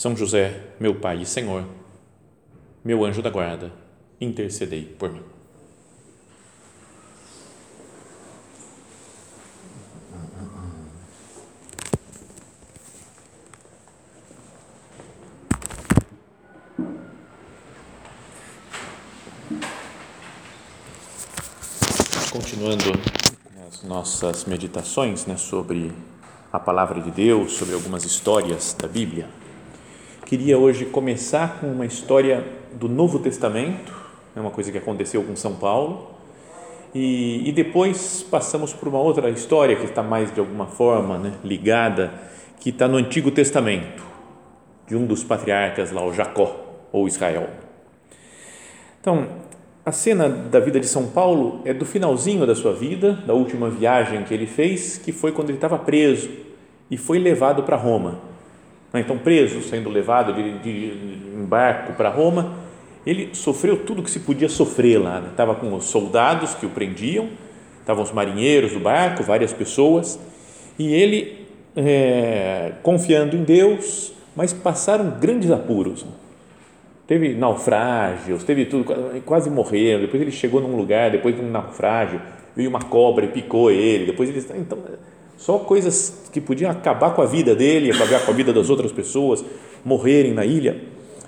são José, meu Pai e Senhor, meu anjo da guarda, intercedei por mim. Continuando as nossas meditações né, sobre a palavra de Deus, sobre algumas histórias da Bíblia queria hoje começar com uma história do Novo Testamento, é uma coisa que aconteceu com São Paulo, e, e depois passamos por uma outra história que está mais de alguma forma né, ligada, que está no Antigo Testamento, de um dos patriarcas lá, o Jacó, ou Israel. Então, a cena da vida de São Paulo é do finalzinho da sua vida, da última viagem que ele fez, que foi quando ele estava preso e foi levado para Roma? Então preso, sendo levado de, de, de barco para Roma, ele sofreu tudo que se podia sofrer lá. Né? Estava com os soldados que o prendiam, estavam os marinheiros do barco, várias pessoas, e ele, é, confiando em Deus, mas passaram grandes apuros. Teve naufrágios, teve tudo, quase morreram. Depois ele chegou num lugar, depois de um naufrágio, veio uma cobra e picou ele. Depois ele, então, só coisas que podiam acabar com a vida dele, acabar com a vida das outras pessoas, morrerem na ilha,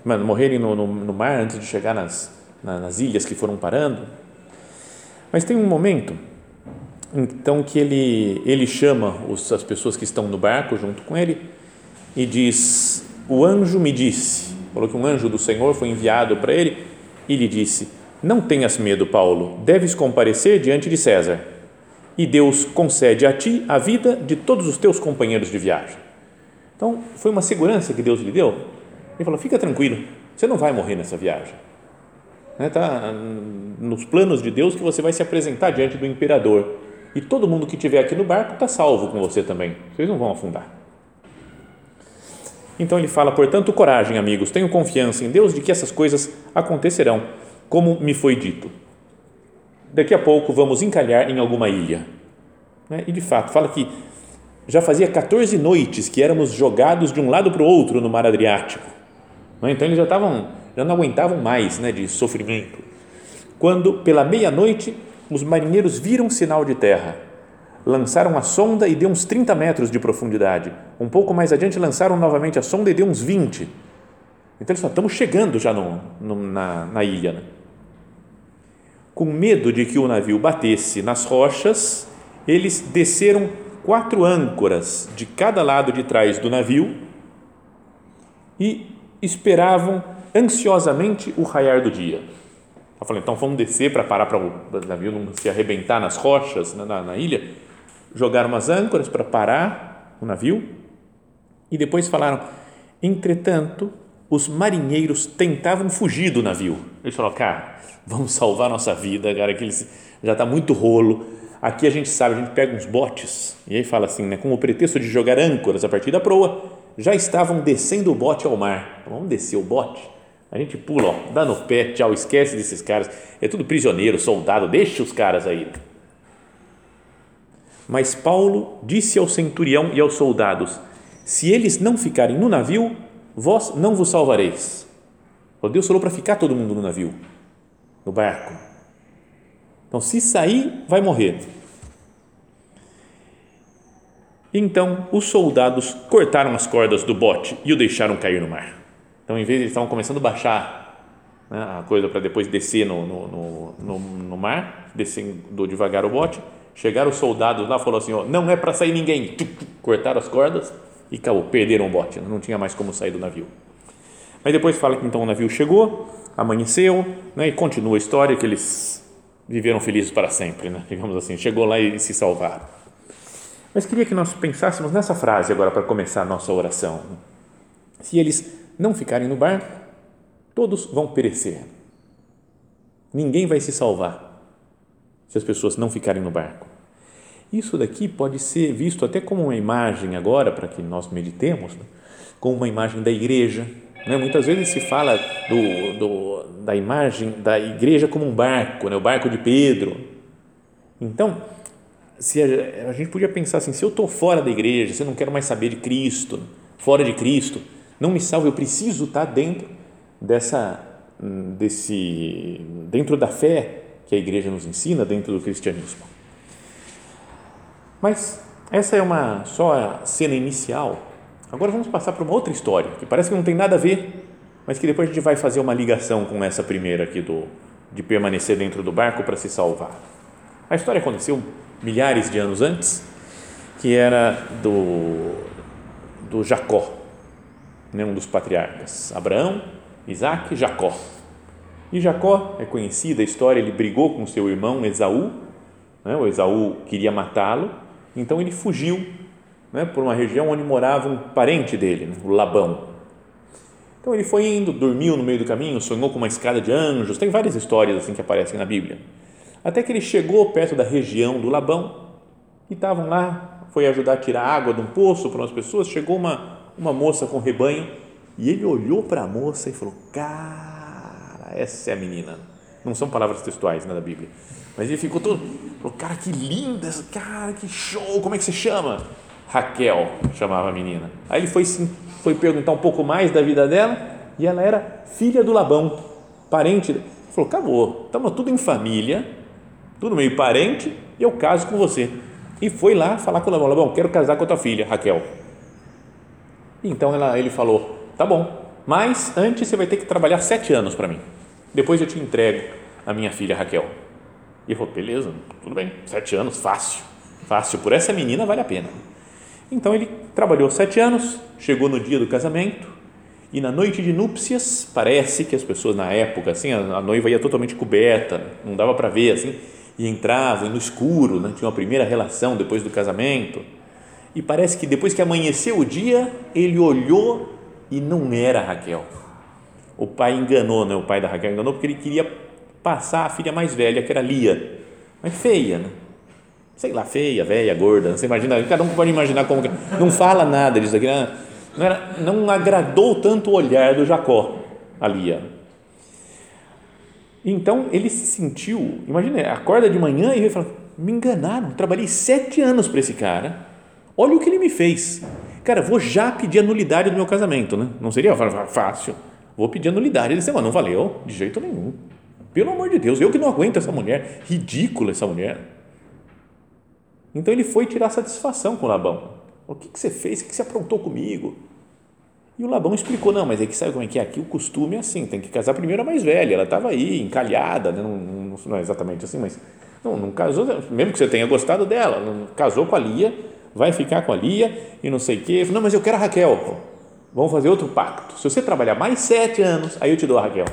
morrerem no, no, no mar antes de chegar nas, nas ilhas que foram parando. Mas tem um momento, então, que ele, ele chama os, as pessoas que estão no barco junto com ele e diz: O anjo me disse, falou que um anjo do Senhor foi enviado para ele e lhe disse: Não tenhas medo, Paulo, deves comparecer diante de César e Deus concede a ti a vida de todos os teus companheiros de viagem. Então, foi uma segurança que Deus lhe deu. Ele falou: fica tranquilo, você não vai morrer nessa viagem. Está nos planos de Deus que você vai se apresentar diante do imperador. E todo mundo que estiver aqui no barco está salvo com você também. Vocês não vão afundar. Então ele fala: portanto, coragem, amigos, tenho confiança em Deus de que essas coisas acontecerão, como me foi dito daqui a pouco vamos encalhar em alguma ilha. Né? E de fato, fala que já fazia 14 noites que éramos jogados de um lado para o outro no mar Adriático. Né? Então eles já estavam, já não aguentavam mais né, de sofrimento. Quando, pela meia-noite, os marinheiros viram sinal de terra, lançaram a sonda e deu uns 30 metros de profundidade. Um pouco mais adiante, lançaram novamente a sonda e deu uns 20. Então eles falaram, estamos chegando já no, no, na, na ilha. Né? Com medo de que o navio batesse nas rochas, eles desceram quatro âncoras de cada lado de trás do navio e esperavam ansiosamente o raiar do dia. Eu falei, então vamos descer para parar para o navio não se arrebentar nas rochas na, na, na ilha. Jogaram umas âncoras para parar o navio e depois falaram: entretanto, os marinheiros tentavam fugir do navio. Eles falaram, cara, vamos salvar nossa vida, cara, que eles, já está muito rolo. Aqui a gente sabe, a gente pega uns botes, e aí fala assim, né, com o pretexto de jogar âncoras a partir da proa, já estavam descendo o bote ao mar. Então, vamos descer o bote? A gente pula, ó, dá no pé, tchau, esquece desses caras. É tudo prisioneiro, soldado, deixa os caras aí. Mas Paulo disse ao centurião e aos soldados: Se eles não ficarem no navio, vós não vos salvareis. Deus falou para ficar todo mundo no navio, no barco. Então, se sair, vai morrer. Então, os soldados cortaram as cordas do bote e o deixaram cair no mar. Então, em vez de eles estavam começando a baixar né, a coisa para depois descer no, no, no, no, mar, descendo devagar o bote, chegaram os soldados lá e falaram assim: ó, não é para sair ninguém. Cortaram as cordas e acabou, perderam o bote, não tinha mais como sair do navio. Mas depois fala que então o navio chegou, amanheceu, né, e continua a história que eles viveram felizes para sempre, né, digamos assim, chegou lá e se salvaram. Mas queria que nós pensássemos nessa frase agora para começar a nossa oração. se eles não ficarem no barco, todos vão perecer. Ninguém vai se salvar se as pessoas não ficarem no barco. Isso daqui pode ser visto até como uma imagem agora, para que nós meditemos, né? como uma imagem da igreja. Né? Muitas vezes se fala do, do, da imagem da igreja como um barco, né? o barco de Pedro. Então, se a, a gente podia pensar assim, se eu estou fora da igreja, se eu não quero mais saber de Cristo, fora de Cristo, não me salva, eu preciso estar dentro dessa, desse, dentro da fé que a igreja nos ensina, dentro do cristianismo. Mas essa é uma só cena inicial. Agora vamos passar para uma outra história, que parece que não tem nada a ver, mas que depois a gente vai fazer uma ligação com essa primeira aqui do de permanecer dentro do barco para se salvar. A história aconteceu milhares de anos antes, que era do do Jacó, né, um dos patriarcas, Abraão, Isaac e Jacó. E Jacó é conhecida a história, ele brigou com seu irmão Esaú, né, o Esaú queria matá-lo, então ele fugiu né, por uma região onde morava um parente dele, né, o Labão. Então ele foi indo, dormiu no meio do caminho, sonhou com uma escada de anjos, tem várias histórias assim que aparecem na Bíblia. Até que ele chegou perto da região do Labão e estavam lá, foi ajudar a tirar água de um poço para umas pessoas, chegou uma, uma moça com rebanho e ele olhou para a moça e falou: Cara, essa é a menina. Não são palavras textuais né, da Bíblia mas ele ficou todo, falou, cara, que linda, cara, que show, como é que você chama? Raquel, chamava a menina. Aí ele foi, foi perguntar um pouco mais da vida dela e ela era filha do Labão, parente. Ele falou, acabou, estamos tudo em família, tudo meio parente e eu caso com você. E foi lá falar com o Labão, Labão, quero casar com a tua filha, Raquel. Então ela, ele falou, tá bom, mas antes você vai ter que trabalhar sete anos para mim. Depois eu te entrego a minha filha Raquel. E falou, beleza, tudo bem, sete anos, fácil, fácil, por essa menina vale a pena. Então ele trabalhou sete anos, chegou no dia do casamento e na noite de núpcias, parece que as pessoas na época, assim, a, noiva ia totalmente coberta, não dava para ver, assim, e entrava no escuro, né? tinha uma primeira relação depois do casamento. E parece que depois que amanheceu o dia, ele olhou e não era Raquel. O pai enganou, né? o pai da Raquel enganou porque ele queria passar a filha mais velha, que era Lia, mas feia, né? sei lá, feia, velha, gorda, você imagina, cada um pode imaginar como que, não fala nada disso aqui, né? não, era, não agradou tanto o olhar do Jacó, a Lia. Então ele se sentiu, imagina, acorda de manhã e ele fala, me enganaram, trabalhei sete anos para esse cara, olha o que ele me fez. Cara, vou já pedir a nulidade do meu casamento, né? Não seria fácil. Vou pedir a nulidade. Ele disse, não valeu, de jeito nenhum. Pelo amor de Deus, eu que não aguento essa mulher, ridícula essa mulher. Então ele foi tirar satisfação com Labão. O que, que você fez? O que, que você aprontou comigo? E o Labão explicou: não, mas é que sabe como é que é? Aqui o costume é assim: tem que casar primeiro a mais velha. Ela estava aí, encalhada, né? não, não, não, é exatamente assim, mas não, não casou, mesmo que você tenha gostado dela, não casou com a Lia, vai ficar com a Lia e não sei o quê. Não, mas eu quero a Raquel. Vamos fazer outro pacto. Se você trabalhar mais sete anos, aí eu te dou a Raquel.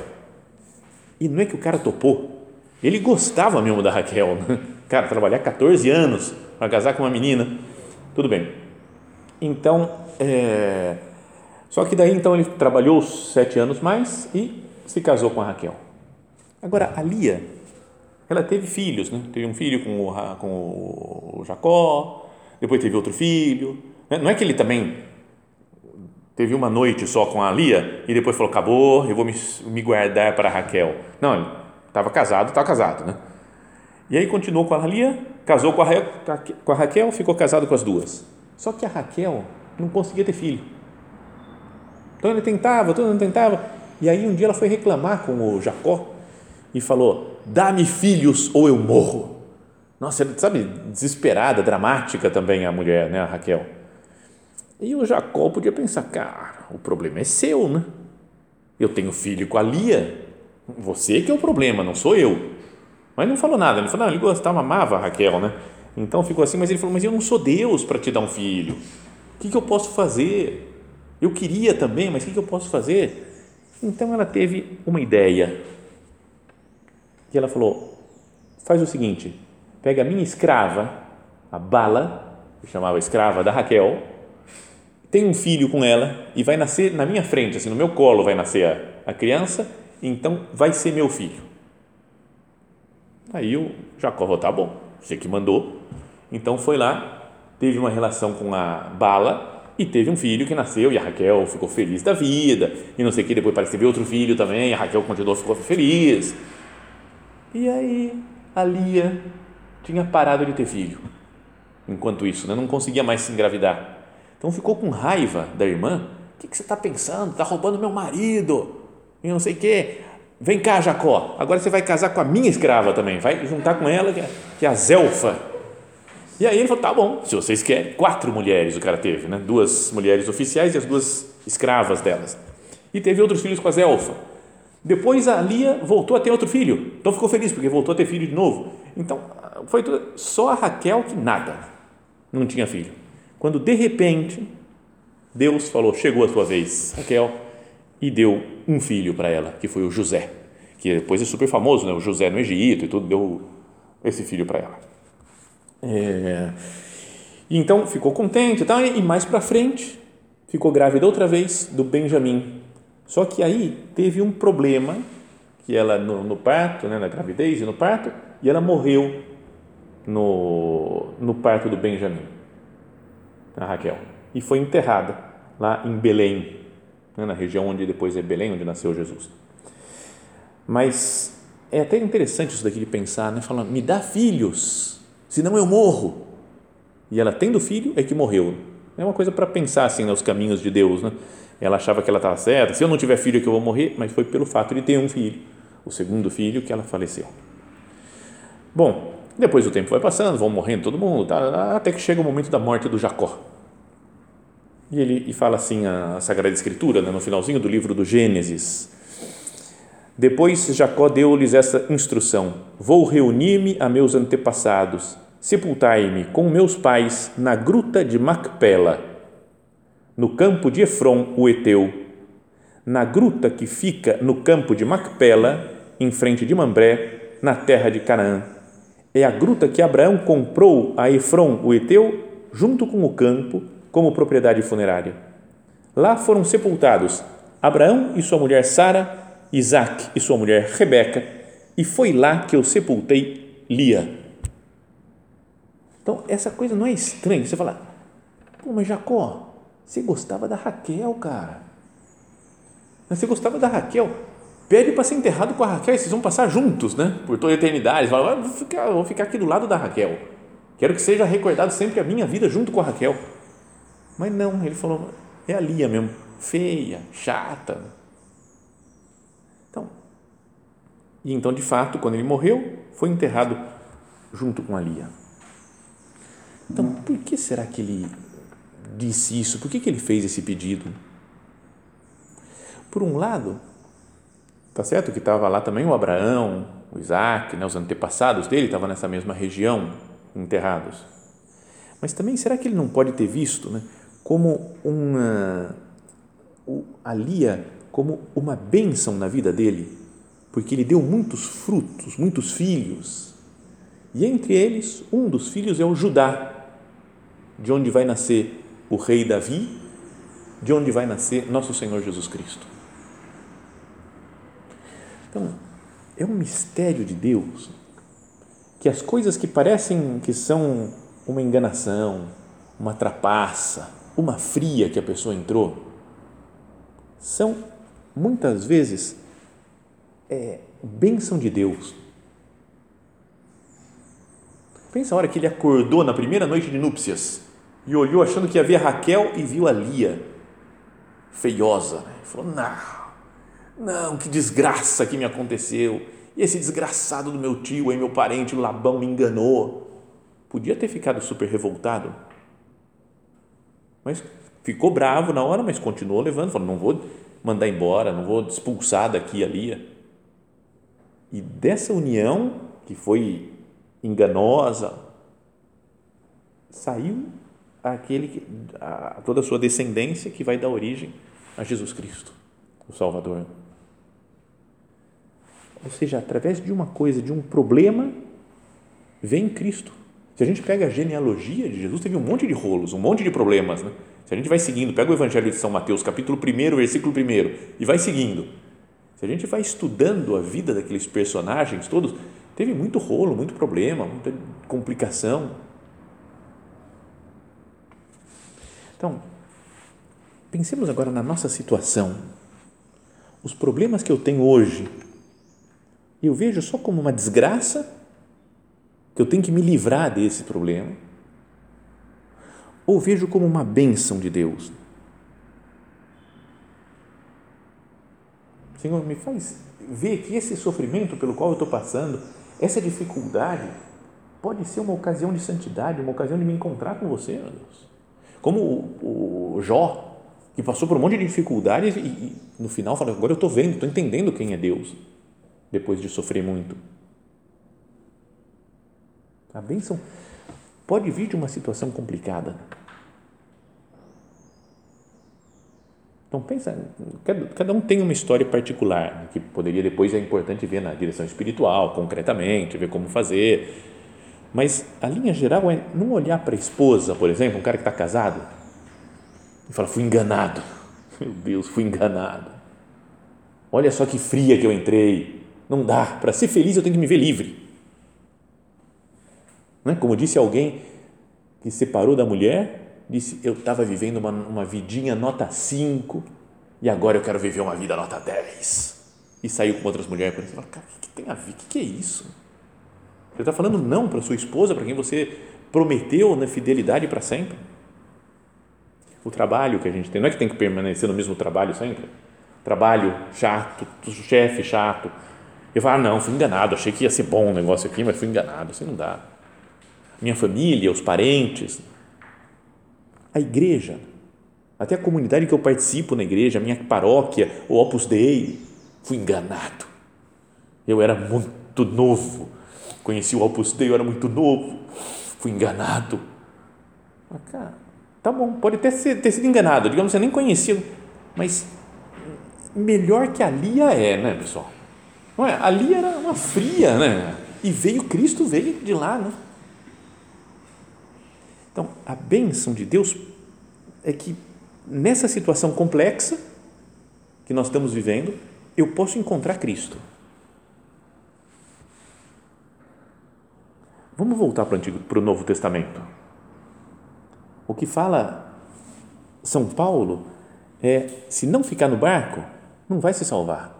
E não é que o cara topou. Ele gostava mesmo da Raquel. Né? Cara, trabalhar 14 anos para casar com uma menina. Tudo bem. Então, é... só que daí então ele trabalhou sete anos mais e se casou com a Raquel. Agora, a Lia, ela teve filhos, né? Teve um filho com o, com o Jacó, depois teve outro filho. Né? Não é que ele também teve uma noite só com a Lia e depois falou, acabou, eu vou me, me guardar para Raquel. Não, ele estava casado, estava casado, né? E aí continuou com a Lia, casou com a, com a Raquel, ficou casado com as duas. Só que a Raquel não conseguia ter filho. Então ele tentava, todo mundo tentava. E aí um dia ela foi reclamar com o Jacó e falou: Dá-me filhos ou eu morro. Nossa, sabe, desesperada, dramática também a mulher, né, a Raquel. E o Jacó podia pensar, cara, o problema é seu, né? Eu tenho filho com a Lia, você que é o problema, não sou eu. Mas não falou nada, ele falou, não, ele gostava, amava a Raquel, né? Então ficou assim, mas ele falou, mas eu não sou Deus para te dar um filho. O que, que eu posso fazer? Eu queria também, mas o que, que eu posso fazer? Então ela teve uma ideia. E ela falou, faz o seguinte, pega a minha escrava, a Bala, que chamava escrava da Raquel, tem um filho com ela e vai nascer na minha frente, assim, no meu colo vai nascer a, a criança, então vai ser meu filho. Aí o Jacó falou, tá bom, você que mandou. Então foi lá, teve uma relação com a Bala e teve um filho que nasceu e a Raquel ficou feliz da vida e não sei o que, depois parece que teve outro filho também, a Raquel continuou, ficou feliz. E aí a Lia tinha parado de ter filho enquanto isso, né? não conseguia mais se engravidar. Então ficou com raiva da irmã. O que, que você está pensando? Está roubando meu marido e não sei o quê. Vem cá, Jacó, agora você vai casar com a minha escrava também, vai juntar com ela, que é a Zelfa. E aí ele falou: tá bom, se vocês querem. Quatro mulheres o cara teve, né? duas mulheres oficiais e as duas escravas delas. E teve outros filhos com a Zelfa. Depois a Lia voltou a ter outro filho, então ficou feliz porque voltou a ter filho de novo. Então foi tudo, só a Raquel que nada, não tinha filho. Quando de repente Deus falou: chegou a sua vez, Raquel, e deu um filho para ela, que foi o José, que depois é super famoso, né? o José no Egito e tudo, deu esse filho para ela. É, então ficou contente tá? e mais para frente ficou grávida outra vez do Benjamim. Só que aí teve um problema que ela no, no parto, né, na gravidez e no parto, e ela morreu no, no parto do Benjamim, a Raquel, e foi enterrada lá em Belém, né, na região onde depois é Belém, onde nasceu Jesus. Mas é até interessante isso daqui de pensar, né? Falando, me dá filhos, senão eu morro. E ela tendo filho é que morreu. É uma coisa para pensar assim nos caminhos de Deus, né? Ela achava que ela estava certa. Se eu não tiver filho é que eu vou morrer, mas foi pelo fato de ter um filho, o segundo filho que ela faleceu. Bom, depois o tempo vai passando, vão morrendo todo mundo, tá, até que chega o momento da morte do Jacó. E ele e fala assim a Sagrada Escritura, né, no finalzinho do livro do Gênesis. Depois Jacó deu-lhes essa instrução: Vou reunir-me a meus antepassados, sepultai-me com meus pais na gruta de Macpela, no campo de Efron, o Eteu, na gruta que fica no campo de Macpela, em frente de Mambré, na terra de Canaã é a gruta que Abraão comprou a Efron, o Eteu, junto com o campo, como propriedade funerária. Lá foram sepultados Abraão e sua mulher Sara, Isaac e sua mulher Rebeca, e foi lá que eu sepultei Lia. Então, essa coisa não é estranha. Você fala, pô, mas Jacó, você gostava da Raquel, cara. Você gostava da Raquel pede para ser enterrado com a Raquel, vocês vão passar juntos, né? Por toda a eternidade. Fala, vou ficar, vou ficar aqui do lado da Raquel. Quero que seja recordado sempre a minha vida junto com a Raquel. Mas não, ele falou, é a Lia mesmo, feia, chata. Então, e então, de fato, quando ele morreu, foi enterrado junto com a Lia. Então, por que será que ele disse isso? Por que, que ele fez esse pedido? Por um lado, Tá certo que estava lá também o Abraão, o Isaac, né, os antepassados dele estavam nessa mesma região, enterrados. Mas também, será que ele não pode ter visto né, como uma. a Lia como uma bênção na vida dele? Porque ele deu muitos frutos, muitos filhos. E entre eles, um dos filhos é o Judá, de onde vai nascer o rei Davi, de onde vai nascer nosso Senhor Jesus Cristo. Então, é um mistério de Deus que as coisas que parecem que são uma enganação, uma trapaça, uma fria que a pessoa entrou, são muitas vezes é, bênção de Deus. Pensa a hora que ele acordou na primeira noite de núpcias e olhou achando que ia ver a Raquel e viu a Lia, feiosa. Né? Falou, não, não, que desgraça que me aconteceu. E esse desgraçado do meu tio, aí meu parente, o Labão, me enganou. Podia ter ficado super revoltado. Mas ficou bravo na hora, mas continuou levando. Falou: não vou mandar embora, não vou expulsar daqui ali. E dessa união, que foi enganosa, saiu aquele, a, toda a sua descendência que vai dar origem a Jesus Cristo, o Salvador. Ou seja, através de uma coisa, de um problema, vem Cristo. Se a gente pega a genealogia de Jesus, teve um monte de rolos, um monte de problemas. Né? Se a gente vai seguindo, pega o Evangelho de São Mateus, capítulo 1, versículo 1, e vai seguindo. Se a gente vai estudando a vida daqueles personagens todos, teve muito rolo, muito problema, muita complicação. Então, pensemos agora na nossa situação. Os problemas que eu tenho hoje, eu vejo só como uma desgraça, que eu tenho que me livrar desse problema, ou vejo como uma bênção de Deus. Senhor, me faz ver que esse sofrimento pelo qual eu estou passando, essa dificuldade, pode ser uma ocasião de santidade, uma ocasião de me encontrar com você, meu Deus. Como o, o Jó, que passou por um monte de dificuldades e, e no final fala: agora eu estou vendo, estou entendendo quem é Deus, depois de sofrer muito. A bênção pode vir de uma situação complicada. Então pensa, cada, um tem uma história particular, né, que poderia depois é importante ver na direção espiritual, concretamente, ver como fazer. Mas a linha geral é não olhar para a esposa, por exemplo, um cara que está casado, e fala, fui enganado. Meu Deus, fui enganado. Olha só que fria que eu entrei. Não dá. Para ser feliz eu tenho que me ver livre. Não é? Como disse alguém que separou da mulher, disse: Eu estava vivendo uma, uma vidinha nota 5 e agora eu quero viver uma vida nota 10. E saiu com outras mulheres por exemplo, cara, o que tem a ver? O que é isso? Você está falando não para sua esposa, para quem você prometeu na fidelidade para sempre? O trabalho que a gente tem, não é que tem que permanecer no mesmo trabalho sempre? Trabalho chato, chefe chato. Eu falo, ah, não, fui enganado, achei que ia ser bom o negócio aqui, mas fui enganado, assim não dá minha família, os parentes, a igreja, até a comunidade que eu participo na igreja, a minha paróquia, o Opus Dei, fui enganado. Eu era muito novo, conheci o Opus Dei, eu era muito novo, fui enganado. Mas, cara, tá bom, pode até ser, ter sido enganado, digamos, você nem conhecia, mas melhor que a Lia é, né, pessoal? Não é? A Lia era uma fria, né? E veio, Cristo veio de lá, né? Então, a bênção de Deus é que nessa situação complexa que nós estamos vivendo, eu posso encontrar Cristo. Vamos voltar para o, Antigo, para o Novo Testamento. O que fala São Paulo é: se não ficar no barco, não vai se salvar.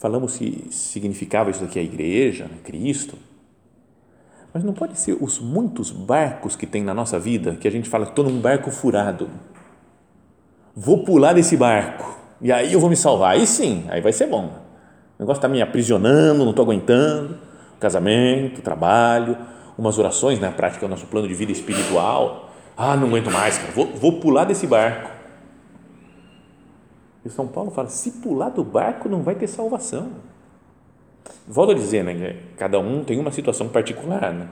Falamos se significava isso daqui a igreja, né, Cristo mas não pode ser os muitos barcos que tem na nossa vida que a gente fala, estou num barco furado. Vou pular desse barco e aí eu vou me salvar. Aí sim, aí vai ser bom. O negócio está me aprisionando, não estou aguentando. Casamento, trabalho, umas orações na né? prática, é o nosso plano de vida espiritual. Ah, não aguento mais, cara. Vou, vou pular desse barco. E São Paulo fala: se pular do barco, não vai ter salvação. Volto a dizer, né, cada um tem uma situação particular, né?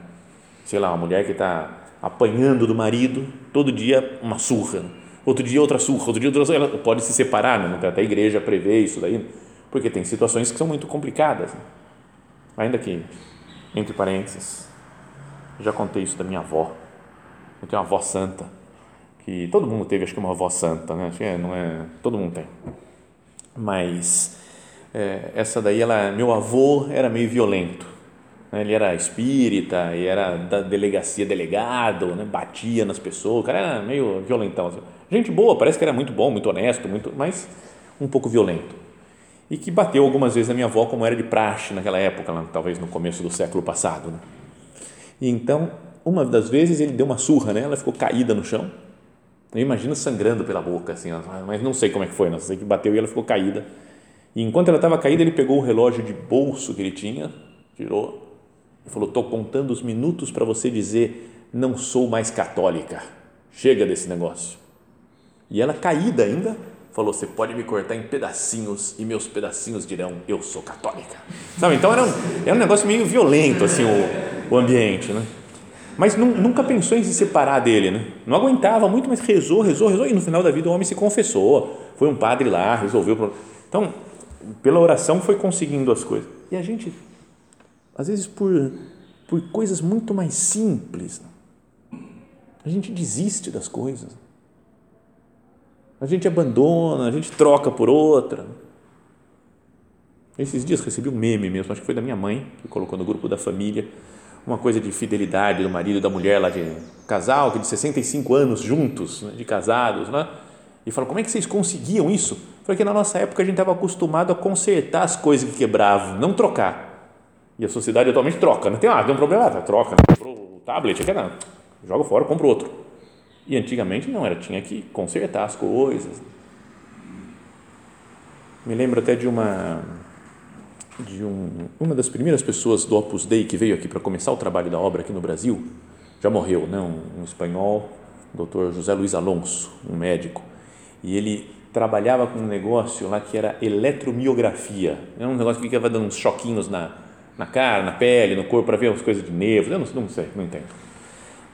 Sei lá, uma mulher que está apanhando do marido, todo dia uma surra, outro dia outra surra, outro dia outra surra, ela pode se separar, né? até a igreja prevê isso daí, porque tem situações que são muito complicadas. Né? Ainda que, entre parênteses, já contei isso da minha avó, eu tenho uma avó santa, que todo mundo teve, acho que uma avó santa, né? Acho que é, não é, todo mundo tem, mas é, essa daí, ela, meu avô era meio violento. Né? Ele era espírita e era da delegacia delegado, né? batia nas pessoas. O cara era meio violentão. Assim. Gente boa, parece que era muito bom, muito honesto, muito, mas um pouco violento. E que bateu algumas vezes na minha avó, como era de praxe naquela época, talvez no começo do século passado. Né? E então, uma das vezes ele deu uma surra nela, ela ficou caída no chão. Eu imagino sangrando pela boca, assim, mas não sei como é que foi, não sei que bateu e ela ficou caída e enquanto ela estava caída, ele pegou o relógio de bolso que ele tinha, tirou e falou: Estou contando os minutos para você dizer, não sou mais católica. Chega desse negócio. E ela, caída ainda, falou: Você pode me cortar em pedacinhos e meus pedacinhos dirão: Eu sou católica. Sabe? Então era um, era um negócio meio violento assim o, o ambiente, né? Mas nunca pensou em se separar dele, né? Não aguentava muito, mas rezou, rezou, rezou e no final da vida o homem se confessou. Foi um padre lá, resolveu. Então pela oração foi conseguindo as coisas. E a gente, às vezes por, por coisas muito mais simples. A gente desiste das coisas. A gente abandona, a gente troca por outra. Esses dias recebi um meme mesmo, acho que foi da minha mãe, que colocou no grupo da família, uma coisa de fidelidade do marido e da mulher lá de casal, que de 65 anos juntos, né, de casados, né? E falou, como é que vocês conseguiam isso? Falei que na nossa época a gente estava acostumado a consertar as coisas que quebravam, não trocar. E a sociedade atualmente troca, né? Tem, ah, tem um problema, ah, troca, né? comprou o tablet, aqui não, joga fora, compra outro. E antigamente não, era tinha que consertar as coisas. Me lembro até de uma de um, uma das primeiras pessoas do Opus Dei que veio aqui para começar o trabalho da obra aqui no Brasil, já morreu, né? um, um espanhol, Dr. José Luiz Alonso, um médico, e ele trabalhava com um negócio lá que era eletromiografia, é um negócio que ficava dando uns choquinhos na, na cara, na pele, no corpo, para ver as coisas de nervos, eu não, não sei, não entendo.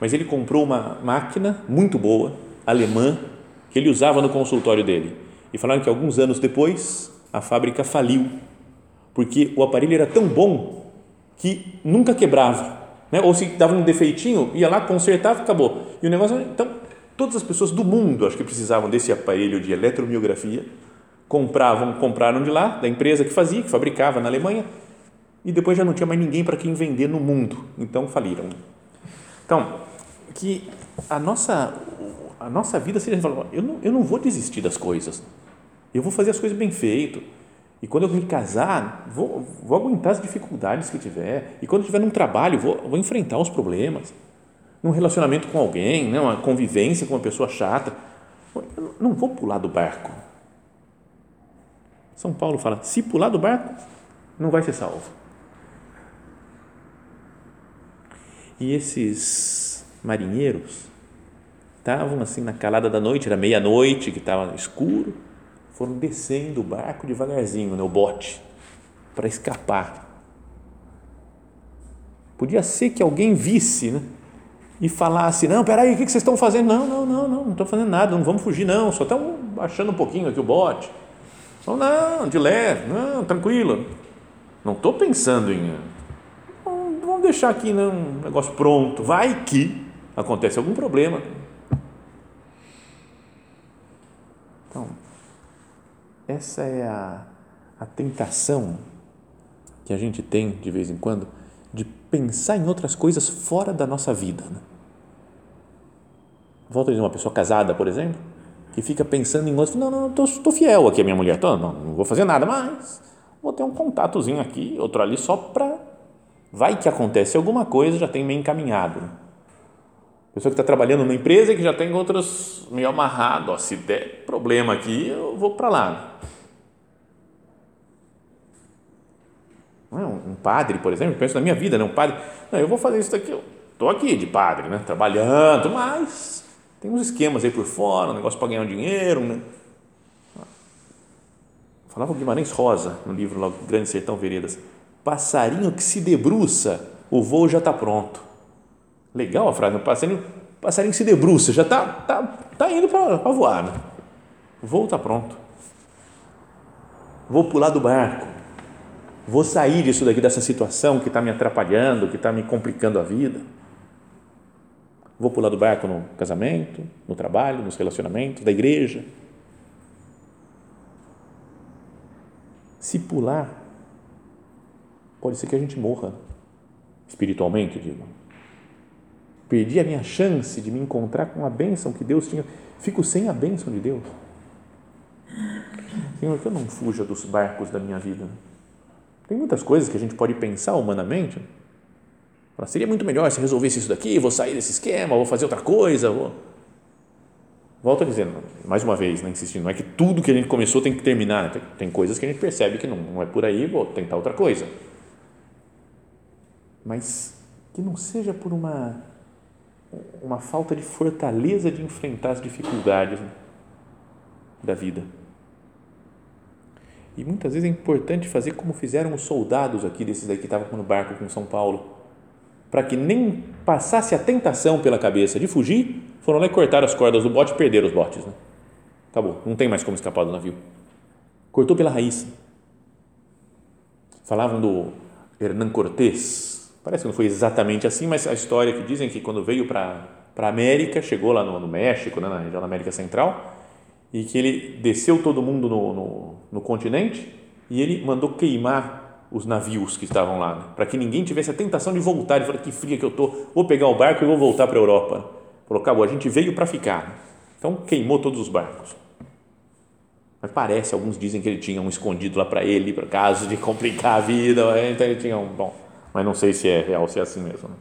Mas ele comprou uma máquina muito boa, alemã, que ele usava no consultório dele. E falaram que alguns anos depois a fábrica faliu porque o aparelho era tão bom que nunca quebrava, né? ou se dava um defeitinho, ia lá, consertava, acabou. E o negócio, então, todas as pessoas do mundo, acho que precisavam desse aparelho de eletromiografia, compravam, compraram de lá, da empresa que fazia, que fabricava na Alemanha, e depois já não tinha mais ninguém para quem vender no mundo, então faliram. Então, que a nossa, a nossa vida seja, eu não, eu não vou desistir das coisas, eu vou fazer as coisas bem feito, e quando eu me casar, vou, vou aguentar as dificuldades que tiver. E quando estiver num trabalho, vou, vou enfrentar os problemas. Num relacionamento com alguém, né, uma convivência com uma pessoa chata. Eu não vou pular do barco. São Paulo fala: se pular do barco, não vai ser salvo. E esses marinheiros estavam assim na calada da noite, era meia-noite, que estava escuro foram descendo o barco devagarzinho, né, o bote, para escapar. Podia ser que alguém visse, né? E falasse: Não, peraí, o que vocês estão fazendo? Não, não, não, não, não estou fazendo nada, não vamos fugir, não, só estamos baixando um pouquinho aqui o bote. Não, não, de leve, não, tranquilo. Não estou pensando em. Vamos deixar aqui né, um negócio pronto, vai que acontece algum problema. Essa é a, a tentação que a gente tem de vez em quando de pensar em outras coisas fora da nossa vida. Né? Volta de uma pessoa casada, por exemplo, que fica pensando em outros, não, não, estou fiel aqui à minha mulher, tô, não, não vou fazer nada, mas vou ter um contatozinho aqui, outro ali, só para, vai que acontece alguma coisa, já tem meio encaminhado. Né? Pessoa que está trabalhando numa empresa e que já tem outros meio amarrado, ó, se der problema aqui, eu vou para lá. Não é um padre, por exemplo, penso na minha vida, né? um padre, não, eu vou fazer isso daqui, eu estou aqui de padre, né? trabalhando, mas tem uns esquemas aí por fora, um negócio para ganhar um dinheiro. Né? Falava o Guimarães Rosa no livro logo Grande Sertão Veredas, passarinho que se debruça, o voo já está pronto. Legal a frase, o passarinho, passarinho se debruça, já está tá, tá indo para voar. Né? O voo está pronto. Vou pular do barco. Vou sair disso daqui, dessa situação que está me atrapalhando, que está me complicando a vida. Vou pular do barco no casamento, no trabalho, nos relacionamentos, da igreja. Se pular, pode ser que a gente morra, espiritualmente, digo perdi a minha chance de me encontrar com a bênção que Deus tinha, fico sem a bênção de Deus. Senhor, que eu não fuja dos barcos da minha vida. Tem muitas coisas que a gente pode pensar humanamente. Seria muito melhor se resolvesse isso daqui, vou sair desse esquema, vou fazer outra coisa. Vou... Volto a dizer, mais uma vez, né, insistindo, não é que tudo que a gente começou tem que terminar. Tem, tem coisas que a gente percebe que não, não é por aí, vou tentar outra coisa. Mas que não seja por uma uma falta de fortaleza de enfrentar as dificuldades da vida. E muitas vezes é importante fazer como fizeram os soldados aqui, desses aí que estavam no barco com São Paulo, para que nem passasse a tentação pela cabeça de fugir, foram lá e cortaram as cordas do bote e perderam os botes. Né? Acabou, não tem mais como escapar do navio. Cortou pela raiz. Falavam do Hernán Cortés. Parece que não foi exatamente assim, mas a história que dizem que quando veio para a América, chegou lá no, no México, né, na região da América Central, e que ele desceu todo mundo no, no, no continente e ele mandou queimar os navios que estavam lá, né, para que ninguém tivesse a tentação de voltar. Ele falou: que fria que eu tô, vou pegar o barco e vou voltar para a Europa. Falou: acabou, a gente veio para ficar. Então queimou todos os barcos. Mas parece, alguns dizem que ele tinha um escondido lá para ele, para caso de complicar a vida. Então ele tinha um. Bom, mas não sei se é real, se é assim mesmo. Né?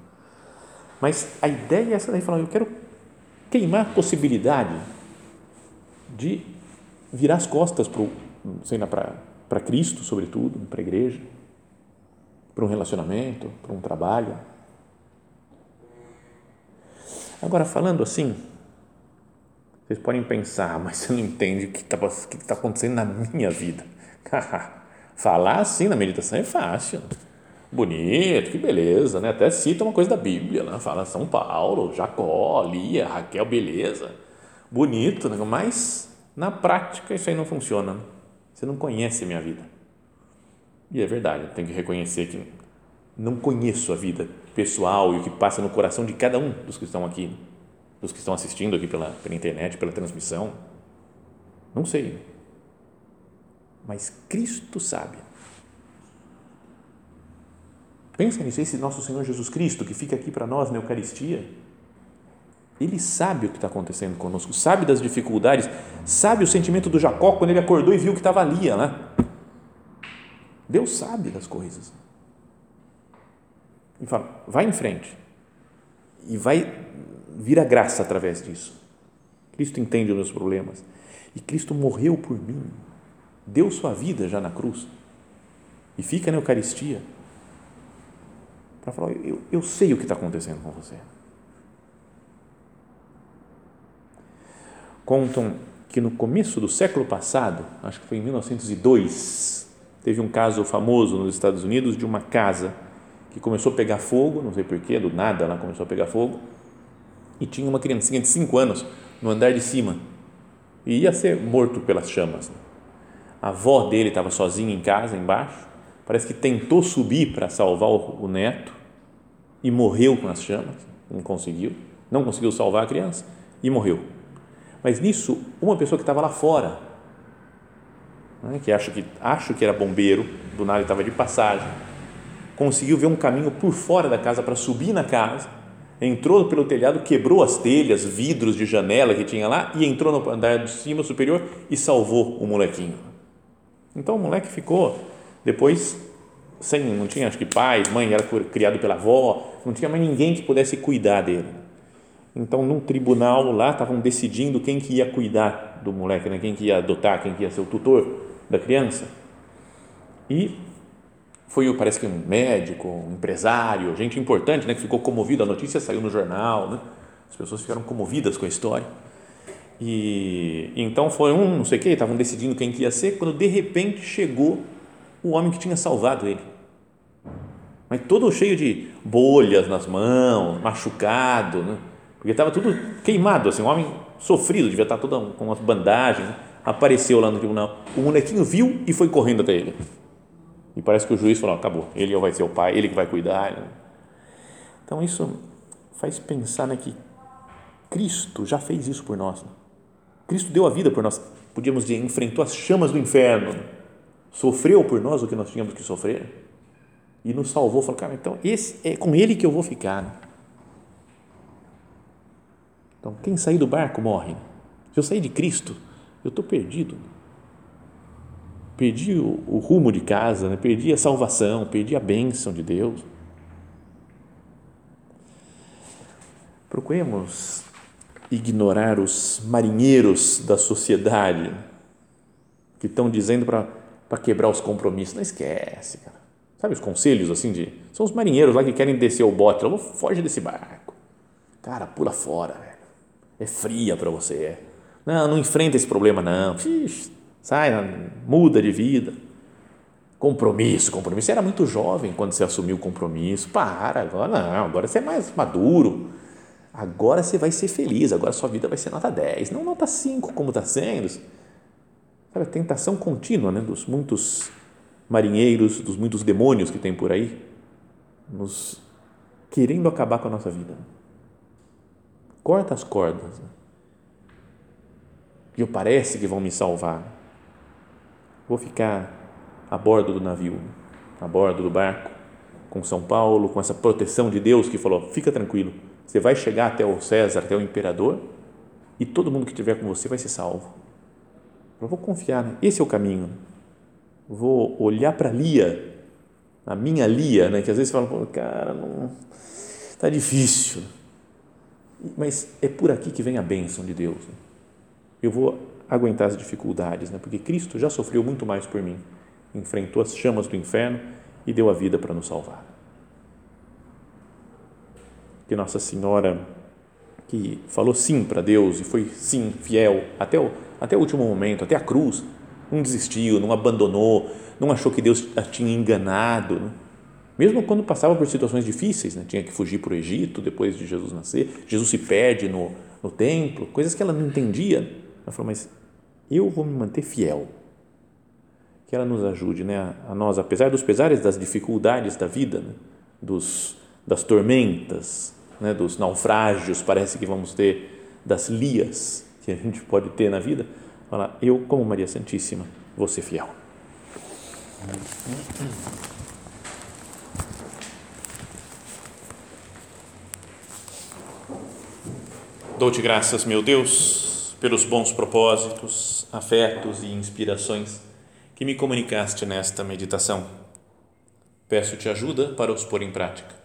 Mas a ideia é essa daí, falar: eu quero queimar a possibilidade de virar as costas para Cristo, sobretudo, para a igreja, para um relacionamento, para um trabalho. Agora, falando assim, vocês podem pensar, mas você não entende o que está que tá acontecendo na minha vida. Falar assim na meditação é fácil. Bonito, que beleza, né? Até cita uma coisa da Bíblia, né? Fala São Paulo, Jacó, Lia, Raquel, beleza. Bonito, né? mas na prática isso aí não funciona. Você não conhece a minha vida. E é verdade, tenho que reconhecer que não conheço a vida pessoal e o que passa no coração de cada um dos que estão aqui dos que estão assistindo aqui pela, pela internet, pela transmissão. Não sei. Mas Cristo sabe. Pensa nisso, esse nosso Senhor Jesus Cristo que fica aqui para nós na Eucaristia, ele sabe o que está acontecendo conosco, sabe das dificuldades, sabe o sentimento do Jacó quando ele acordou e viu que estava ali, né? Deus sabe das coisas. E fala, vai em frente. E vai vira graça através disso. Cristo entende os meus problemas. E Cristo morreu por mim. Deu sua vida já na cruz. E fica na Eucaristia. Para falar, eu, eu sei o que está acontecendo com você. Contam que no começo do século passado, acho que foi em 1902, teve um caso famoso nos Estados Unidos de uma casa que começou a pegar fogo, não sei porquê, do nada ela começou a pegar fogo, e tinha uma criancinha de 5 anos no andar de cima e ia ser morto pelas chamas. A avó dele estava sozinha em casa, embaixo, parece que tentou subir para salvar o neto e morreu com as chamas, não conseguiu, não conseguiu salvar a criança e morreu. Mas nisso, uma pessoa que estava lá fora, né, que acho que acho que era bombeiro, do nada estava de passagem, conseguiu ver um caminho por fora da casa para subir na casa entrou pelo telhado, quebrou as telhas, vidros de janela que tinha lá e entrou no andar de cima superior e salvou o molequinho. Então o moleque ficou depois sem, não tinha acho que pai, mãe, era criado pela avó, não tinha mais ninguém que pudesse cuidar dele. Então num tribunal lá estavam decidindo quem que ia cuidar do moleque, né? quem que ia adotar, quem que ia ser o tutor da criança. E foi, parece que um médico, um empresário, gente importante, né, que ficou comovido, a notícia saiu no jornal, né? as pessoas ficaram comovidas com a história. E então foi um, não sei o que, estavam decidindo quem que ia ser, quando de repente chegou o homem que tinha salvado ele. Mas todo cheio de bolhas nas mãos, machucado, né? porque estava tudo queimado, assim, um homem sofrido, devia estar todo com umas bandagens. Né? Apareceu lá no tribunal. O molequinho viu e foi correndo até ele. E parece que o juiz falou: acabou, ele vai ser o pai, ele que vai cuidar. Então isso faz pensar né, que Cristo já fez isso por nós. Né? Cristo deu a vida por nós. Podíamos dizer, enfrentou as chamas do inferno, né? Sofreu por nós o que nós tínhamos que sofrer e nos salvou. Falou, cara, então esse é com ele que eu vou ficar. Né? Então, quem sair do barco morre. Se eu sair de Cristo, eu estou perdido perdi o, o rumo de casa, né? perdi a salvação, perdi a bênção de Deus. Procuremos ignorar os marinheiros da sociedade que estão dizendo para quebrar os compromissos. Não esquece, cara. Sabe os conselhos assim de. São os marinheiros lá que querem descer o bote. Não, foge desse barco. Cara, pula fora, velho. É fria para você. É. Não, não enfrenta esse problema, não. Ixi, sai, muda de vida. Compromisso, compromisso. Você era muito jovem quando você assumiu o compromisso. Para, agora não, agora você é mais maduro. Agora você vai ser feliz, agora sua vida vai ser nota 10, não nota 5 como está sendo. Sabe, a tentação contínua né, dos muitos marinheiros, dos muitos demônios que tem por aí nos querendo acabar com a nossa vida. Corta as cordas. E eu parece que vão me salvar. Vou ficar a bordo do navio, a bordo do barco, com São Paulo, com essa proteção de Deus que falou: fica tranquilo, você vai chegar até o César, até o imperador, e todo mundo que estiver com você vai ser salvo. Eu vou confiar, né? esse é o caminho. Vou olhar para Lia, a minha Lia, né? que às vezes fala, cara, não está difícil. Mas é por aqui que vem a bênção de Deus. Né? Eu vou aguentar as dificuldades, né? porque Cristo já sofreu muito mais por mim. Enfrentou as chamas do inferno e deu a vida para nos salvar. Que Nossa Senhora, que falou sim para Deus e foi sim fiel até o, até o último momento, até a cruz, não desistiu, não abandonou, não achou que Deus a tinha enganado. Né? Mesmo quando passava por situações difíceis, né? tinha que fugir para o Egito depois de Jesus nascer, Jesus se perde no, no templo, coisas que ela não entendia. Ela falou, mas eu vou me manter fiel que ela nos ajude né, a nós, apesar dos pesares, das dificuldades da vida, né, dos, das tormentas, né, dos naufrágios, parece que vamos ter, das lias que a gente pode ter na vida, falar, eu, como Maria Santíssima, vou ser fiel. Dou-te graças, meu Deus, pelos bons propósitos, afetos e inspirações que me comunicaste nesta meditação. Peço-te ajuda para os pôr em prática.